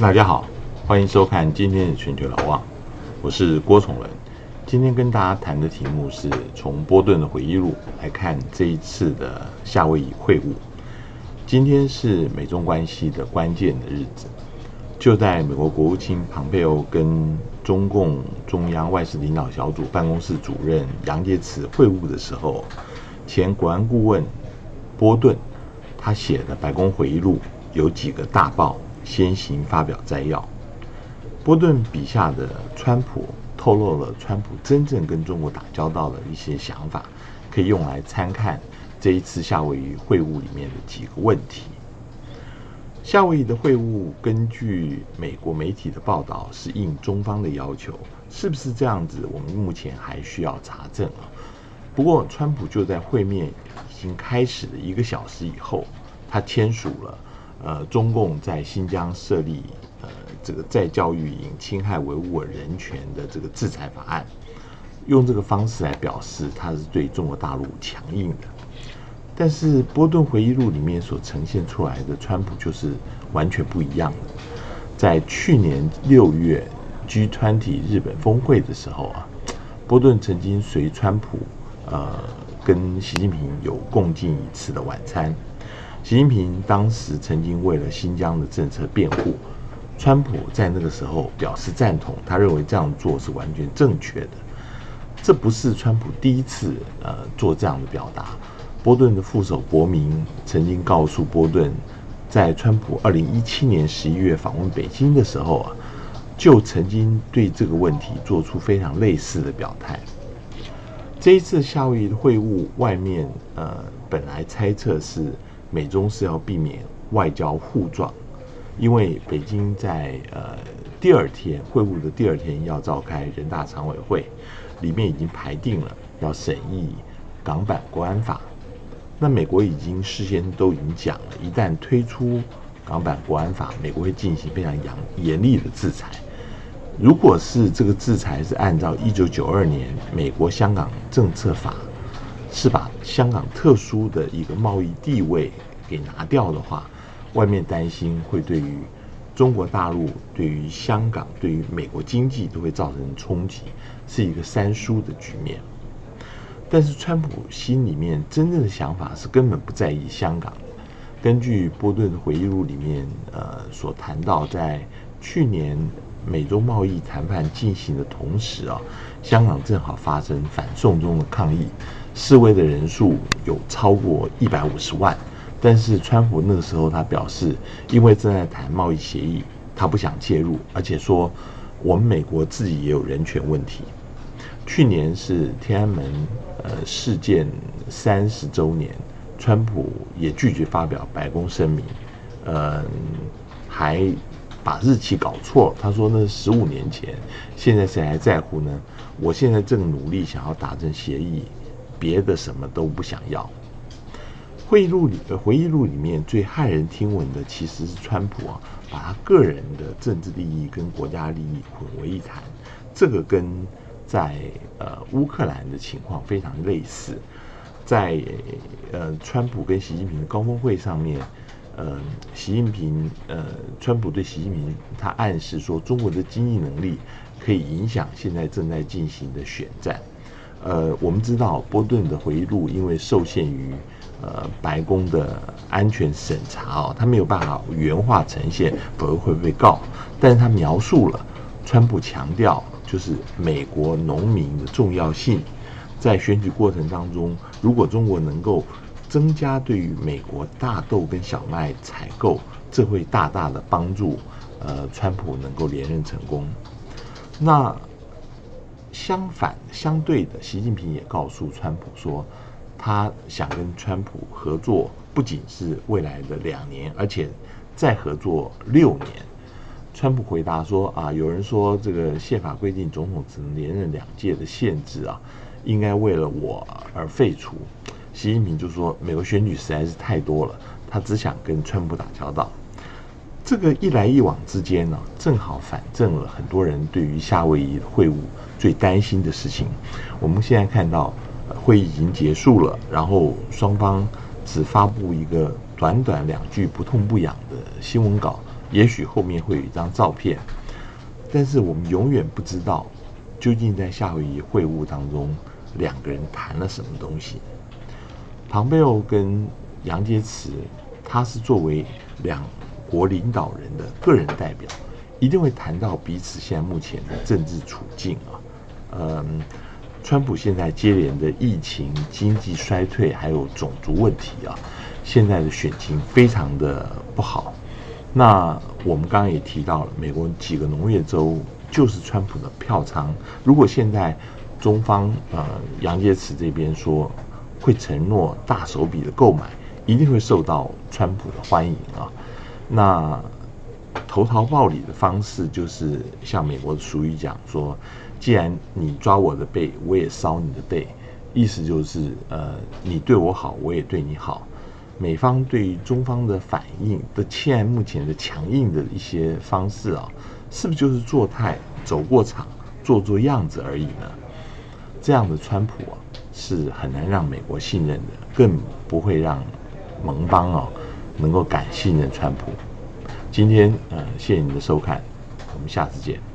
大家好，欢迎收看今天的全球老望，我是郭崇仁。今天跟大家谈的题目是从波顿的回忆录来看这一次的夏威夷会晤。今天是美中关系的关键的日子，就在美国国务卿庞佩欧跟中共中央外事领导小组办公室主任杨洁篪会晤的时候，前国安顾问波顿他写的白宫回忆录有几个大爆。先行发表摘要。波顿笔下的川普透露了川普真正跟中国打交道的一些想法，可以用来参看这一次夏威夷会晤里面的几个问题。夏威夷的会晤，根据美国媒体的报道，是应中方的要求，是不是这样子？我们目前还需要查证啊。不过，川普就在会面已经开始的一个小时以后，他签署了。呃，中共在新疆设立呃这个在教育营，侵害维吾尔人权的这个制裁法案，用这个方式来表示他是对中国大陆强硬的。但是波顿回忆录里面所呈现出来的川普就是完全不一样的。在去年六月 G20 日本峰会的时候啊，波顿曾经随川普呃跟习近平有共进一次的晚餐。习近平当时曾经为了新疆的政策辩护，川普在那个时候表示赞同，他认为这样做是完全正确的。这不是川普第一次呃做这样的表达。波顿的副手伯明曾经告诉波顿，在川普二零一七年十一月访问北京的时候啊，就曾经对这个问题做出非常类似的表态。这一次夏威夷的会晤，外面呃本来猜测是。美中是要避免外交互撞，因为北京在呃第二天会晤的第二天要召开人大常委会，里面已经排定了要审议港版国安法。那美国已经事先都已经讲了，一旦推出港版国安法，美国会进行非常严严厉的制裁。如果是这个制裁是按照一九九二年美国香港政策法。是把香港特殊的一个贸易地位给拿掉的话，外面担心会对于中国大陆、对于香港、对于美国经济都会造成冲击，是一个三输的局面。但是川普心里面真正的想法是根本不在意香港。根据波顿回忆录里面，呃，所谈到在去年美中贸易谈判进行的同时啊，香港正好发生反送中的抗议。示威的人数有超过一百五十万，但是川普那个时候他表示，因为正在谈贸易协议，他不想介入，而且说我们美国自己也有人权问题。去年是天安门呃事件三十周年，川普也拒绝发表白宫声明，嗯，还把日期搞错，他说那是十五年前，现在谁还在乎呢？我现在正努力想要达成协议。别的什么都不想要。会议录里，呃回忆录里面最骇人听闻的其实是川普啊，把他个人的政治利益跟国家利益混为一谈。这个跟在呃乌克兰的情况非常类似。在呃川普跟习近平的高峰会上面，呃习近平呃川普对习近平他暗示说，中国的经济能力可以影响现在正在进行的选战。呃，我们知道波顿的回忆录因为受限于呃白宫的安全审查哦，他没有办法原话呈现，否则会被告。但是他描述了川普强调就是美国农民的重要性，在选举过程当中，如果中国能够增加对于美国大豆跟小麦采购，这会大大的帮助呃川普能够连任成功。那。相反，相对的，习近平也告诉川普说，他想跟川普合作，不仅是未来的两年，而且再合作六年。川普回答说：“啊，有人说这个宪法规定总统只能连任两届的限制啊，应该为了我而废除。”习近平就说：“美国选举实在是太多了，他只想跟川普打交道。”这个一来一往之间呢，正好反证了很多人对于夏威夷会晤。最担心的事情，我们现在看到会议已经结束了，然后双方只发布一个短短两句不痛不痒的新闻稿，也许后面会有一张照片，但是我们永远不知道究竟在夏威夷会晤当中两个人谈了什么东西。庞贝欧跟杨洁篪，他是作为两国领导人的个人代表，一定会谈到彼此现在目前的政治处境啊。嗯，川普现在接连的疫情、经济衰退，还有种族问题啊，现在的选情非常的不好。那我们刚刚也提到了，美国几个农业州就是川普的票仓。如果现在中方呃杨洁篪这边说会承诺大手笔的购买，一定会受到川普的欢迎啊。那投桃报李的方式就是像美国的俗语讲说，既然你抓我的背，我也烧你的背，意思就是呃你对我好，我也对你好。美方对于中方的反应的现在目前的强硬的一些方式啊，是不是就是做态走过场做做样子而已呢？这样的川普啊，是很难让美国信任的，更不会让盟邦啊能够感信任川普。今天呃，谢谢你的收看，我们下次见。